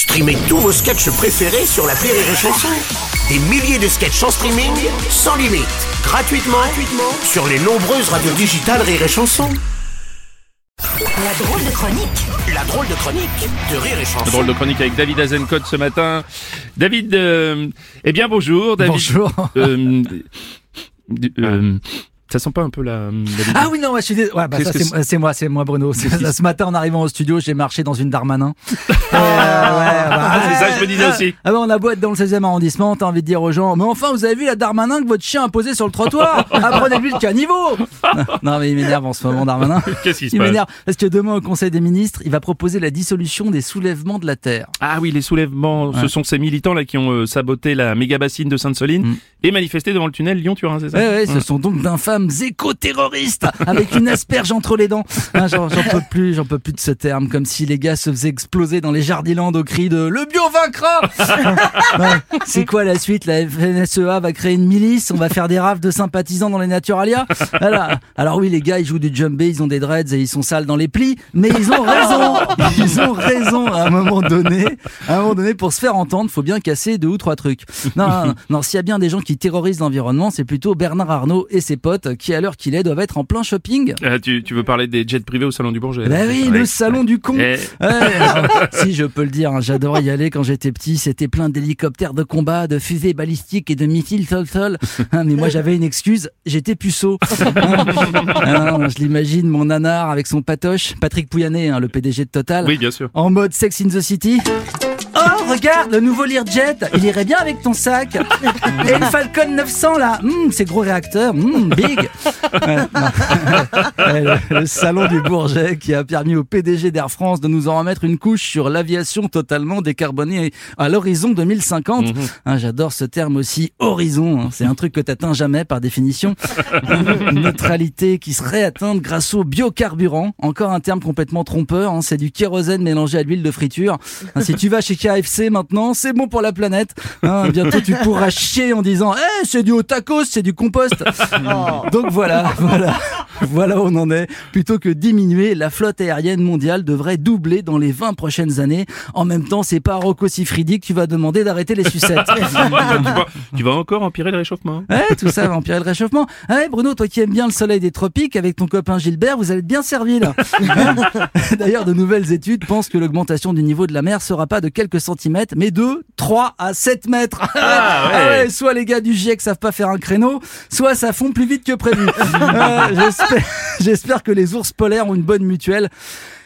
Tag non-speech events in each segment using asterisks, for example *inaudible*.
Streamez tous vos sketchs préférés sur la Rire et Chanson. Des milliers de sketchs en streaming, sans limite, gratuitement, gratuitement sur les nombreuses radios digitales Rire et Chanson. La drôle de chronique La drôle de chronique de Rire et Chanson. Drôle de chronique avec David Azencott ce matin. David, euh, eh bien bonjour David. Bonjour. Euh, euh, ça sent pas un peu la... David Ah oui, non, ouais, je suis ouais, bah, que c'est moi, c'est moi, Bruno. *laughs* Ce matin, en arrivant au studio, j'ai marché dans une Darmanin. *laughs* Euh, ouais, bah, me disais aussi. Ah bah, on a beau être dans le 16e arrondissement, t'as envie de dire aux gens, mais enfin, vous avez vu la Darmanin que votre chien a posé sur le trottoir? *laughs* Apprenez-lui le caniveau *laughs* Non, mais il m'énerve en ce moment, Darmanin. Qu'est-ce qui se Il passe? m'énerve parce que demain au Conseil des ministres, il va proposer la dissolution des soulèvements de la terre. Ah oui, les soulèvements, ce sont ces militants là qui ont euh, saboté la méga bassine de Sainte-Soline Mm. et manifesté devant le tunnel Lyon-Turin, c'est ça? Ouais, ouais, ce sont donc d'infâmes éco-terroristes avec une asperge entre les dents. Ah, J'en peux plus, j'en peux plus de ce terme, comme si les gars se faisaient exploser dans les Jardiland au cri de le bio vaincra. *laughs* Ouais, C'est quoi la suite? La FNSEA va créer une milice, on va faire des rafles de sympathisants dans les Naturalia? Voilà. Alors oui, les gars, ils jouent du djembé, ils ont des dreads et ils sont sales dans les plis, mais ils ont raison. *laughs* Ils ont raison à un moment donné. À un moment donné, pour se faire entendre, faut bien casser deux ou trois trucs. Non, non, non, non, s'il y a bien des gens qui terrorisent l'environnement, c'est plutôt Bernard Arnault et ses potes qui, à l'heure qu'il est, doivent être en plein shopping. Ah, tu, tu veux parler des jets privés au Salon du Bourget Bah oui, Ouais. le salon du con. Eh, Ouais, alors, si je peux le dire, hein, j'adorais y aller quand j'étais petit. C'était plein d'hélicoptères de combat, de fusées balistiques et de missiles sol-sol. *laughs* Hein, mais moi j'avais une excuse, j'étais puceau. *laughs* Hein, hein, je l'imagine, mon nanar avec son patoche, Patrick Pouyanné, hein, le PDG de Total, oui, bien sûr. en mode Sex in the City. Oh, regarde, le nouveau Learjet, il irait bien avec ton sac. Et le Falcon 900 là, Hum, ces gros réacteurs, hum, big. Ouais, non. Ouais, *laughs* le, le salon du Bourget qui a permis au PDG d'Air France de nous en remettre une couche sur l'aviation totalement décarbonée à l'horizon 2050. Mhm. Hein, J'adore ce terme aussi, horizon. hein. C'est un truc que t'atteins jamais par définition. *laughs* Une neutralité qui serait atteinte grâce au biocarburant. Encore un terme complètement trompeur. hein. C'est du kérosène mélangé à l'huile de friture. Si tu vas chez KFC maintenant, c'est bon pour la planète. Hein, bientôt tu pourras chier en disant, eh, c'est du au tacos, c'est du compost. Donc voilà, voilà. Voilà où on en est. Plutôt que diminuer, la flotte aérienne mondiale devrait doubler dans les 20 prochaines années. En même temps, c'est pas Rocco Siffredi que tu vas demander d'arrêter les sucettes. *laughs* tu, vas, tu vas encore empirer le réchauffement Ouais, tout ça va empirer le réchauffement. Ah Ouais, Bruno, toi qui aimes bien le soleil des tropiques, avec ton copain Gilbert, vous allez être bien servi là. *laughs* D'ailleurs, de nouvelles études pensent que l'augmentation du niveau de la mer sera pas de quelques centimètres, mais de 3 à 7 mètres. *laughs* Ah ouais. soit les gars du GIEC savent pas faire un créneau, soit ça fond plus vite que prévu. *laughs* Euh, j'espère que les ours polaires ont une bonne mutuelle.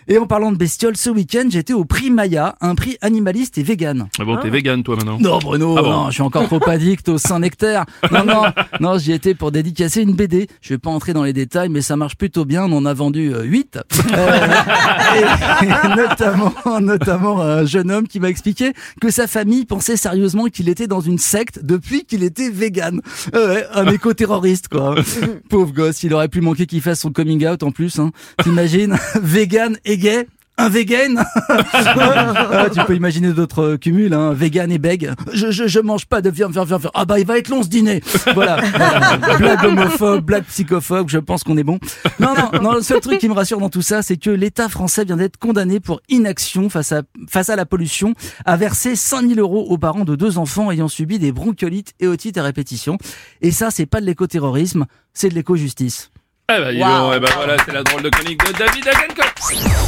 Et en parlant de bestioles, ce week-end, j'étais au prix Maya, un prix animaliste et vegan. Ah bon, t'es vegan toi maintenant Non Bruno, Ah bon non, je suis encore trop addict au Saint-Nectaire. Non, non, non, j'y étais pour dédicacer une BD. Je vais pas entrer dans les détails, mais ça marche plutôt bien. On en a vendu euh, 8. et, et notamment, notamment un jeune homme qui m'a expliqué que sa famille pensait sérieusement qu'il était dans une secte depuis qu'il était vegan. Euh, ouais, un éco-terroriste, quoi. *laughs* Pauvre gosse, il aurait pu manquer qu'il fasse son coming out en plus. Hein. T'imagines *laughs* Vegan et gay un vegan *laughs* Ah, Tu peux imaginer d'autres euh, cumuls, hein. vegan et beg. Je, je, je mange pas de viande, viande, viande, viande. Ah bah il va être long ce dîner. Voilà. *laughs* Blague homophobe, blague psychophobe, je pense qu'on est bon. Non, non, non, le seul truc qui me rassure dans tout ça, c'est que l'État français vient d'être condamné pour inaction face à, face à la pollution, à verser 5000 euros aux parents de deux enfants ayant subi des bronchiolites et otites à répétition. Et ça, c'est pas de l'écoterrorisme, c'est de l'éco-justice. Bah eh ben voilà, c'est la drôle de chronique de David Azencott